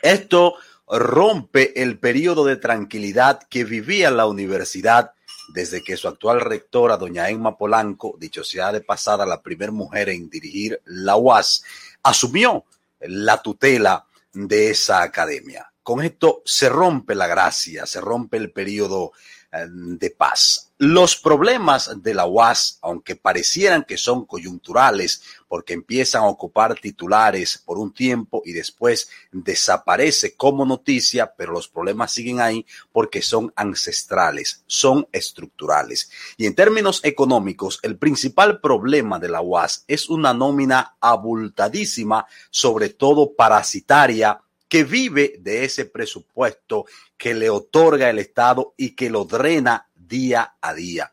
S5: Esto rompe el periodo de tranquilidad que vivía la universidad desde que su actual rectora, doña Emma Polanco, dicho sea de pasada, la primera mujer en dirigir la UAS, asumió la tutela de esa academia. Con esto se rompe la gracia, se rompe el periodo eh, de paz. Los problemas de la UAS, aunque parecieran que son coyunturales, porque empiezan a ocupar titulares por un tiempo y después desaparece como noticia, pero los problemas siguen ahí porque son ancestrales, son estructurales. Y en términos económicos, el principal problema de la UAS es una nómina abultadísima, sobre todo parasitaria, que vive de ese presupuesto que le otorga el Estado y que lo drena día a día.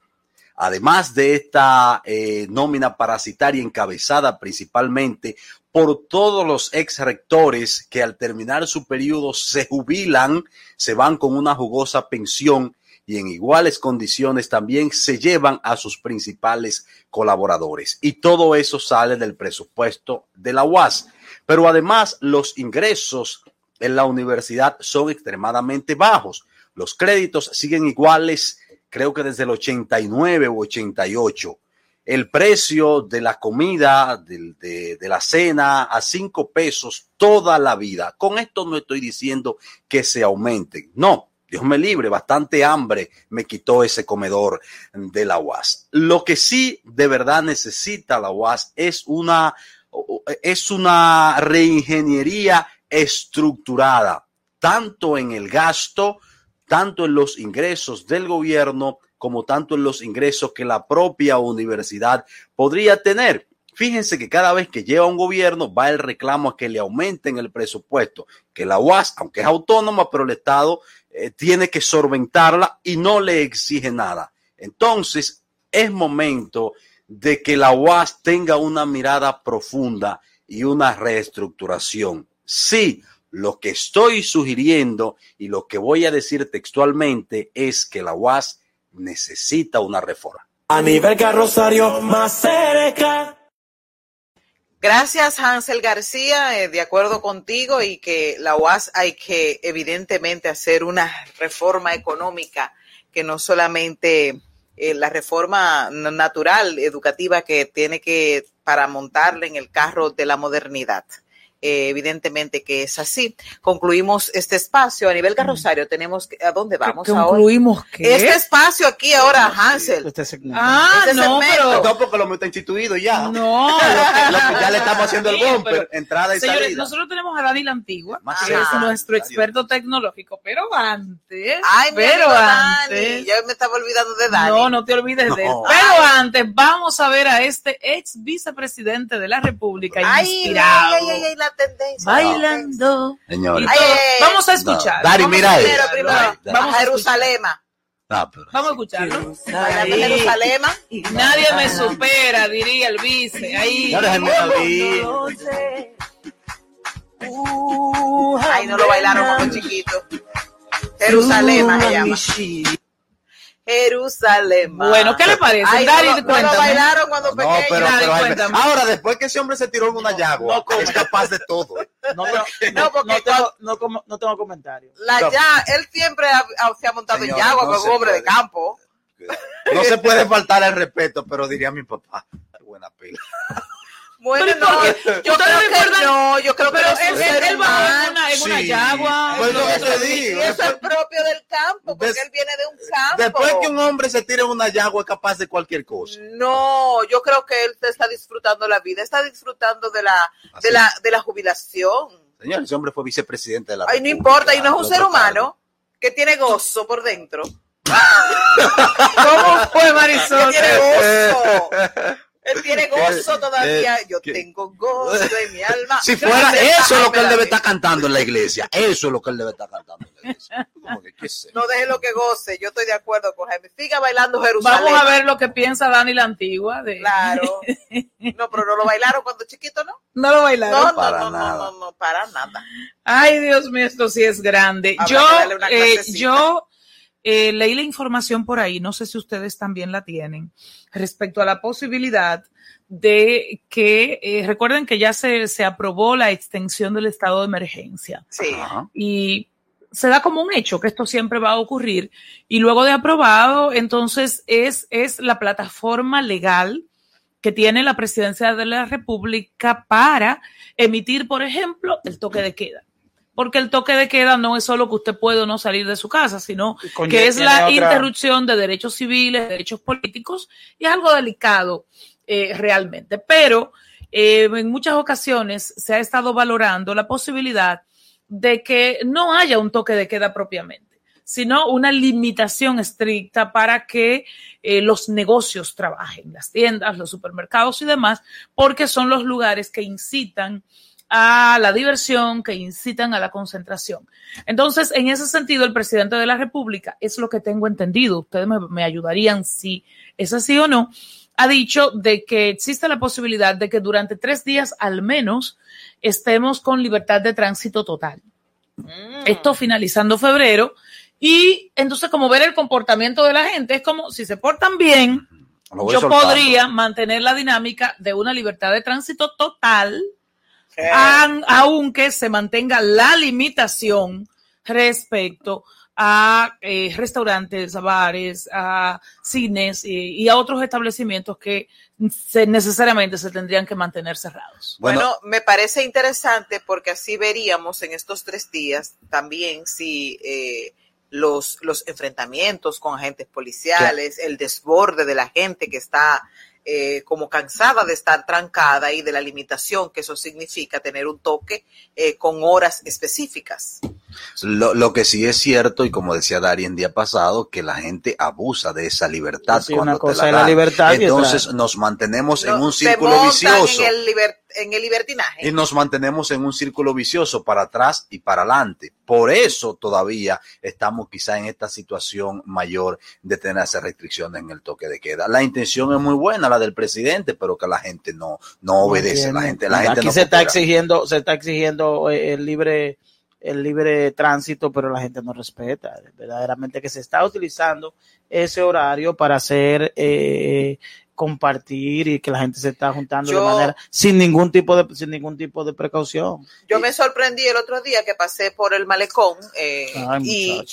S5: Además de esta eh, nómina parasitaria encabezada principalmente por todos los ex rectores que al terminar su periodo se jubilan, se van con una jugosa pensión y en iguales condiciones también se llevan a sus principales colaboradores. Y todo eso sale del presupuesto de la UAS. Pero además los ingresos en la universidad son extremadamente bajos. Los créditos siguen iguales creo que desde el 89 o 88. El precio de la comida, de, de, la cena, a cinco pesos toda la vida. Con esto no estoy diciendo que se aumenten. No, Dios me libre, bastante hambre me quitó ese comedor de la UAS. Lo que sí de verdad necesita la UAS es una, es una reingeniería estructurada, tanto en el gasto tanto en los ingresos del gobierno como tanto en los ingresos que la propia universidad podría tener. Fíjense que cada vez que lleva un gobierno va el reclamo a que le aumenten el presupuesto, que la UAS, aunque es autónoma, pero el Estado eh, tiene que solventarla y no le exige nada. Entonces, es momento de que la UAS tenga una mirada profunda y una reestructuración. Sí, lo que estoy sugiriendo y lo que voy a decir textualmente es que la UAS necesita una reforma.
S1: A nivel carrosario más cerca.
S4: Gracias, Hansel García, eh, de acuerdo contigo y que la UAS hay que evidentemente hacer una reforma económica que no solamente eh, la reforma natural, educativa que tiene que para montarle en el carro de la modernidad. Eh, evidentemente que es así. Concluimos este espacio a nivel carrosario. Tenemos que, ¿a dónde vamos
S3: ¿Concluimos
S4: ahora? Qué? Este espacio aquí ahora, Hansel.
S5: Este
S3: ah,
S5: este
S3: no, pero...
S5: No, porque lo hemos instituido ya.
S3: No.
S5: lo, [LAUGHS] que, lo que ya le estamos haciendo el bumper, entrada y
S3: señores,
S5: salida.
S3: Nosotros tenemos a Dani la Antigua,
S5: Más
S3: que es nuestro experto tecnológico, pero antes,
S4: Ay,
S3: pero antes,
S4: Dani. Ya me estaba olvidando de Dani.
S3: no, no te olvides de él. Pero antes, vamos a ver a este ex vicepresidente de la República,
S4: Ay,
S3: inspirado,
S4: ay, ay, ay, la tendencia.
S3: bailando.
S5: Señores.
S3: Vamos a escuchar.
S5: No, Dari, mira ahí.
S4: Primero, primero,
S5: Dale, dale.
S4: vamos a Jerusalén.
S5: Pero-
S3: vamos a escucharlo.
S4: Bailando
S3: Ahí.
S4: Jerusalén.
S3: Nadie me supera, diría el vice. Ahí.
S5: Abrir.
S4: Ay, no lo bailaron cuando chiquito. Jerusalén se llama. Jerusalén.
S3: Bueno, ¿qué le parece?
S4: Ay,
S3: Dari,
S4: no, no lo bailaron cuando
S5: No,
S4: pequeño.
S5: pero,
S3: Dale,
S5: pero ahora después que ese hombre se tiró en una yagua, es capaz de todo.
S6: No,
S4: No, porque
S6: no tengo, no, como- no tengo comentario.
S4: La
S5: No.
S4: ya, él siempre ha- ha- se ha montado
S5: Señor,
S4: en Yagua,
S5: se
S4: hombre de
S5: puede.
S4: campo.
S5: No se puede faltar el respeto, pero diría mi papá, buena pila.
S4: Bueno,
S3: Pero ¿y
S4: no,
S3: por qué?
S4: yo
S3: ¿Ustedes
S4: creo que
S3: recuerdan?
S4: no, yo creo que
S3: Pero
S4: es
S3: él,
S4: un
S3: él,
S4: ser
S3: él bajó en
S4: humano.
S3: una, en una
S5: Sí.
S3: yagua.
S5: Pues lo que
S4: Eso-
S5: te digo.
S4: y eso es propio del campo, porque
S5: Des-
S4: él viene de un campo.
S5: Después que un hombre se tire en una yagua es capaz de cualquier cosa.
S4: No, yo creo que él está disfrutando la vida, está disfrutando de la,
S5: Así
S4: de la, de la jubilación.
S5: Señor, ese hombre fue vicepresidente de la
S4: Ay, no importa, y no es un ser humano que tiene gozo por dentro. [LAUGHS]
S3: ¿Cómo fue, Marisol?
S4: Que tiene gozo. Gozo todavía.
S5: eh,
S4: Yo
S5: que-
S4: tengo gozo en mi alma. [LAUGHS]
S5: Si fuera eso es lo que él debe estar cantando en la iglesia. Eso es lo que él debe estar cantando en la iglesia. Como que, ¿qué sé?
S4: No deje lo que goce. Yo estoy de acuerdo con Jaime. Siga bailando Jerusalén.
S3: Vamos a ver lo que piensa Dani la Antigua. De...
S4: Claro. [LAUGHS] No, pero no lo bailaron cuando chiquito, ¿no?
S3: No lo bailaron.
S4: No, no,
S5: para
S4: no, no,
S5: nada.
S4: no, no, para nada.
S3: Ay, Dios mío, esto sí es grande.
S4: Habrá
S3: Yo, eh, yo eh, leí la información por ahí, no sé si ustedes también la tienen, respecto a la posibilidad de que, eh, recuerden que ya se, se aprobó la extensión del estado de emergencia
S4: Sí.
S5: Ajá.
S3: y se da como un hecho que esto siempre va a ocurrir y luego de aprobado, entonces es, es la plataforma legal que tiene la presidencia de la República para emitir, por ejemplo, el toque de queda. porque el toque de queda no es solo que usted puede o no salir de su casa, sino que es la
S6: otra-
S3: interrupción de derechos civiles, derechos políticos, y es algo delicado eh, realmente. Pero eh, en muchas ocasiones se ha estado valorando la posibilidad de que no haya un toque de queda propiamente, sino una limitación estricta para que eh, los negocios trabajen, las tiendas, los supermercados y demás, porque son los lugares que incitan a la diversión, que incitan a la concentración. Entonces, en ese sentido, el presidente de la República, es lo que tengo entendido, ustedes me, me ayudarían si es así o no, ha dicho de que existe la posibilidad de que durante tres días al menos estemos con libertad de tránsito total. Esto finalizando febrero. Y entonces, como ver el comportamiento de la gente, es como si se portan bien, yo
S5: soltando.
S3: podría mantener la dinámica de una libertad de tránsito total, an- aunque se mantenga la limitación respecto a eh, restaurantes, a bares, a cines y, y a otros establecimientos que se- necesariamente se tendrían que mantener cerrados.
S4: Bueno, me parece interesante porque así veríamos en estos tres días también si eh, los, los enfrentamientos con agentes policiales, el desborde de la gente que está eh, como cansada de estar trancada y de la limitación que eso significa tener un toque eh, con horas específicas.
S5: Lo, lo que sí es cierto, y como decía Dari en día pasado, que la gente abusa de esa libertad.
S6: Sí,
S5: cuando
S6: una
S5: te
S6: cosa es la
S5: dan.
S6: libertad y
S5: Entonces nos mantenemos en un círculo vicioso.
S4: En el, liber- en el libertinaje.
S5: Y nos mantenemos en un círculo vicioso para atrás y para adelante. Por eso todavía estamos quizá en esta situación mayor de tener esas restricciones en el toque de queda. La intención es muy buena, la del presidente, pero que la gente no, no obedece. La gente, la gente
S6: Aquí
S5: no
S6: se está exigiendo, se está exigiendo eh, el libre, el libre tránsito, pero la gente no respeta. Verdaderamente que se está utilizando ese horario para hacer eh, compartir y que la gente se está juntando
S4: Yo-
S6: de manera sin ningún tipo de sin ningún tipo de precaución.
S4: Yo me sorprendí el otro día que pasé por el malecón eh,
S6: Ay,
S4: y,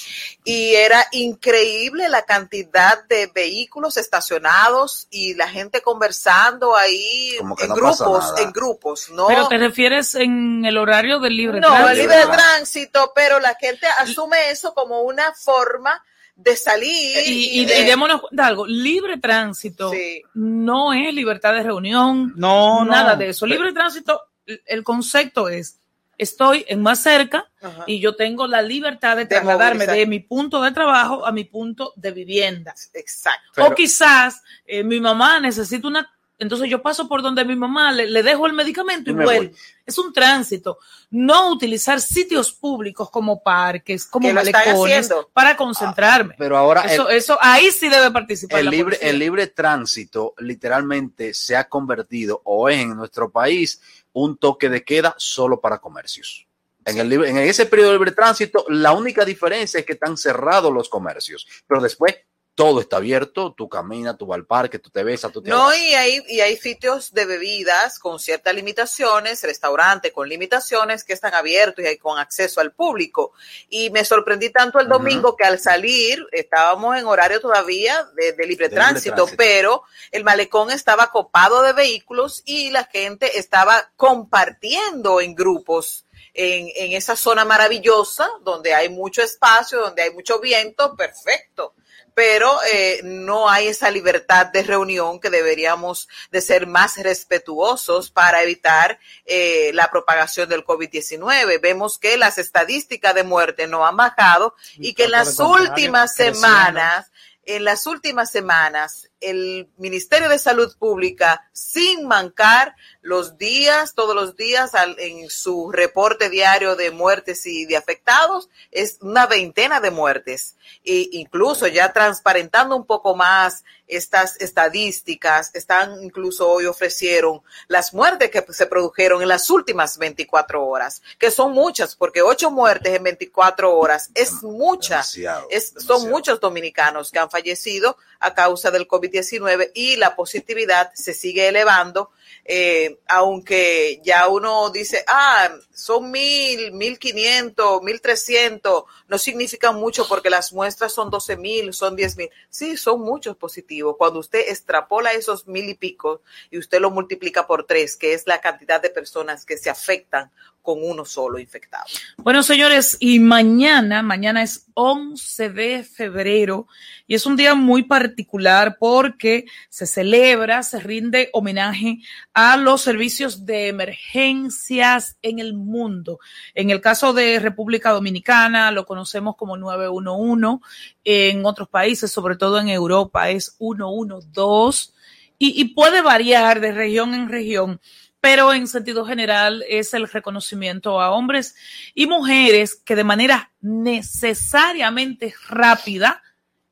S4: y era increíble la cantidad de vehículos estacionados y la gente conversando ahí
S5: Como que
S4: en
S5: no
S4: grupos, en grupos, ¿no?
S3: Pero te refieres en el horario del libre
S4: no,
S3: tránsito.
S4: el libre tránsito, pero la gente asume eso como una forma de salir
S3: Y, y,
S4: de-
S3: y démonos cuenta de algo, libre tránsito no es libertad de reunión,
S6: No, no.
S3: nada de eso. Libre tránsito, el- concepto es, estoy en más cerca
S4: Ajá.
S3: y yo tengo la libertad de trasladarme de mi punto de trabajo a mi punto de vivienda.
S4: Exacto.
S3: o quizás eh, mi mamá necesita una, entonces yo paso por donde mi mamá, le, le dejo el medicamento y
S5: Y
S3: vuelvo.
S5: voy.
S3: Es un tránsito. No utilizar sitios públicos como parques, como malecones para concentrarme.
S5: Pero ahora
S3: eso,
S5: el-
S3: eso, ahí sí debe participar
S5: el
S3: la
S5: libre,
S3: policía.
S5: el libre tránsito literalmente se ha convertido o es en nuestro país un toque de queda solo para comercios. En, el libre- en ese periodo de libre tránsito, la única diferencia es que están cerrados los comercios, pero después todo está abierto, tú caminas, tú vas al parque, tú te besas, tú te
S4: No, y hay, y hay sitios de bebidas con ciertas limitaciones, restaurantes con limitaciones que están abiertos y hay con acceso al público. Y me sorprendí tanto el domingo que al salir estábamos en horario todavía de, de libre
S5: De libre
S4: tránsito,
S5: tránsito.
S4: pero el malecón estaba copado de vehículos y la gente estaba compartiendo en grupos. En, en esa zona maravillosa donde hay mucho espacio, donde hay mucho viento, perfecto pero eh, no hay esa libertad de reunión que deberíamos de ser más respetuosos para evitar eh, la propagación del COVID-19. Vemos que las estadísticas de muerte no han bajado y que en las últimas semanas, en las últimas semanas, el Ministerio de Salud Pública, sin mancar los días, todos los días, al- en su reporte diario de muertes y de afectados, es una veintena de muertes. E incluso ya transparentando un poco más estas estadísticas, están incluso hoy ofrecieron las muertes que se produjeron en las últimas 24 horas, que son muchas, porque ocho muertes en 24 horas es mucha.
S5: Demasiado,
S4: Es, son muchos dominicanos que han fallecido a causa del COVID-19 y la positividad se sigue elevando, eh, aunque ya uno dice, ah, son mil, mil quinientos, mil trescientos, no significa mucho porque las muestras son doce mil, son diez mil. Sí, son muchos positivos. Cuando usted extrapola esos mil y pico y usted lo multiplica por tres, que es la cantidad de personas que se afectan con uno solo infectado.
S3: Bueno, señores, y mañana, mañana es 11 de febrero y es un día muy particular porque se celebra, se rinde homenaje a los servicios de emergencias en el mundo. En el caso de República Dominicana, lo conocemos como 911, en otros países, sobre todo en Europa, es 112 y, y puede variar de región en región pero en sentido general es el reconocimiento a hombres y mujeres que de manera necesariamente rápida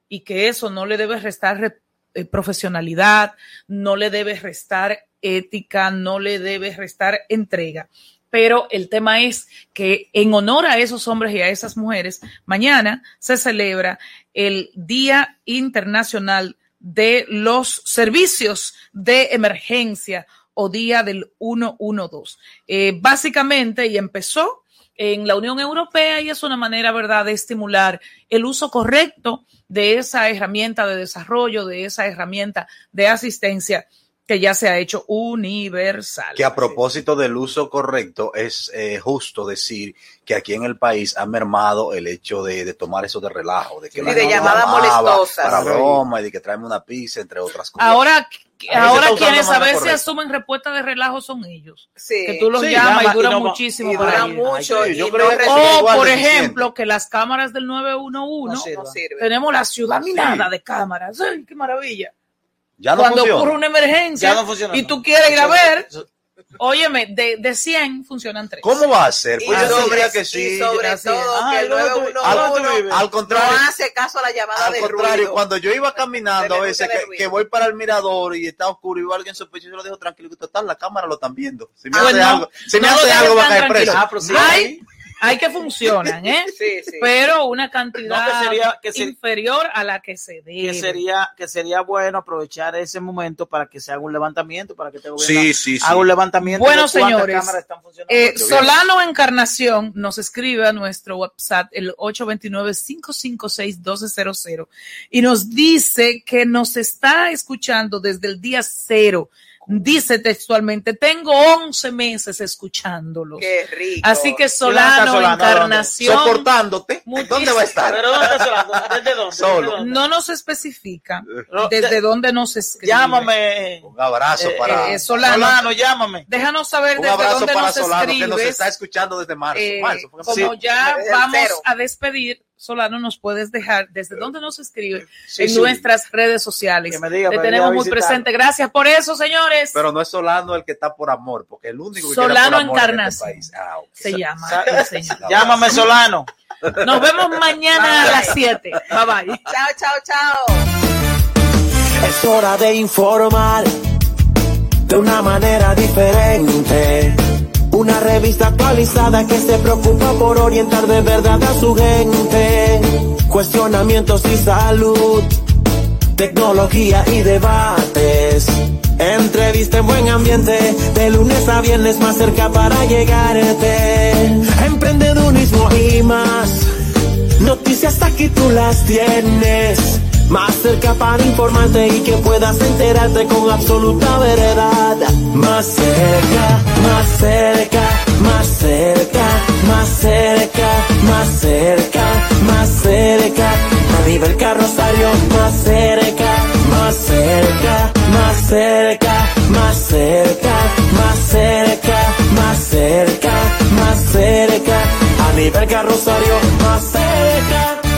S3: y que eso no le debe restar eh, profesionalidad, no le debe restar ética, no le debe restar entrega. Pero el tema es que en honor a esos hombres y a esas mujeres, mañana se celebra el Día Internacional de los Servicios de Emergencia o día del 112. Eh, básicamente, y empezó en la Unión Europea y es una manera, ¿verdad?, de estimular el uso correcto de esa herramienta de desarrollo, de esa herramienta de asistencia que ya se ha hecho universal.
S5: Que a propósito del uso correcto, es eh, justo decir que aquí en el país ha mermado el hecho de, de tomar eso de relajo, de que
S4: sí, de llamadas molestosas.
S5: Para broma y de que traeme una pizza, entre otras cosas.
S3: Ahora, ahora quienes a veces asumen respuesta de relajo son ellos.
S4: Sí.
S3: Que tú los
S4: Sí,
S3: llamas
S4: llama
S3: y duran
S4: y no-
S3: muchísimo.
S4: y
S3: para
S4: duran mucho
S5: Ay, yo
S4: y
S5: creo
S4: no
S5: que
S3: O, por ejemplo, que las cámaras del 911,
S4: No sirven.
S3: tenemos la ciudad
S5: Sí.
S3: minada de cámaras. ¡Ay, qué maravilla!
S5: Ya no
S3: Cuando
S5: funciona.
S3: ocurre una emergencia
S6: Ya no funciona,
S3: y tú quieres ir a
S6: Eso-
S3: ver,
S6: eso-
S3: óyeme, de, de 100 funcionan 3.
S5: ¿Cómo va a ser?
S4: Y
S5: Pues yo
S4: sobre,
S5: diría que
S4: y
S5: sí.
S4: sobre
S3: así
S4: todo que
S6: Ay,
S4: el
S6: ¿dónde tú-
S4: 911
S6: dónde tú vives?
S5: Al contrario,
S4: no hace caso a la llamada
S5: Al
S4: de
S5: contrario,
S4: ruido.
S5: cuando yo iba caminando a veces que, que voy para el mirador y está oscuro y veo a alguien sospechoso, yo lo dejo tranquilo, que total, la cámara lo están viendo. Si me
S3: Ah,
S5: hace
S3: bueno,
S5: algo, si me
S3: no
S5: hace algo va a caer preso.
S6: Ah, pero sí,
S3: hay,
S6: ahí.
S3: Hay que funcionan, ¿eh? [LAUGHS]
S4: Sí, sí.
S3: Pero una cantidad
S6: No, que sería- que ser-
S3: inferior a la que se debe.
S6: que sería que sería bueno aprovechar ese momento para que se haga un levantamiento para que gobierno
S5: Sí, sí, sí.
S6: haga un levantamiento
S3: Bueno,
S6: de
S3: señores,
S6: cámaras están funcionando.
S3: Eh. Solano Encarnación nos escribe a nuestro WhatsApp, el 829-556-1200, y nos dice que nos está escuchando desde el día cero. Dice textualmente, tengo 11 meses escuchándolos.
S4: Qué rico.
S3: Así que
S6: ¿Dónde
S3: Solano,
S6: Solano?
S3: Soportándote.
S5: Soportándote.
S3: Muchísimo.
S5: ¿Dónde va a estar?
S6: pero dónde está Solano? ¿Desde dónde?
S5: Solo.
S6: ¿Desde dónde?
S3: No nos especifica desde
S6: de-
S3: dónde nos escribe.
S6: llámame
S5: Un abrazo
S6: Eh,
S5: para
S3: eh, Solano.
S6: Solano llámame
S3: Déjanos saber
S5: un
S3: desde
S5: abrazo
S3: dónde
S5: para
S3: nos
S5: Solano que nos
S3: escribes.
S5: está escuchando desde marzo.
S3: Eh,
S5: Marzo,
S3: como ya vamos a despedir, Solano, nos puedes dejar desde dónde nos escribe
S6: Sí,
S3: en
S6: sí.
S3: nuestras redes sociales.
S6: Que me diga,
S3: Te tenemos muy presente. Gracias por eso, señores.
S5: Pero no es Solano el que está por amor, porque el único que
S3: Solano
S5: por amor
S3: Encarnación.
S5: en este país. Ah, ok.
S3: Se llama
S6: Sa-
S3: el señor. [LAUGHS]
S6: llámame Solano [LAUGHS]
S3: Nos vemos mañana a las 7. Bye bye. [LAUGHS]
S4: Chao, chao, chao.
S1: Es hora de informar de una manera diferente. Una revista actualizada que se preocupa por orientar de verdad a su gente. Cuestionamientos y salud, tecnología y debates. Entrevista en buen ambiente, de lunes a viernes más cerca para llegarte. Emprendedurismo y más. Noticias aquí tú las tienes. Más cerca para informarte y que puedas enterarte con absoluta veredad. Más cerca, más cerca, más cerca, más cerca, más cerca, más cerca. A nivel carrosario, más cerca, más cerca, más cerca, más cerca, más cerca, más cerca, más cerca. A nivel carrosario, más cerca.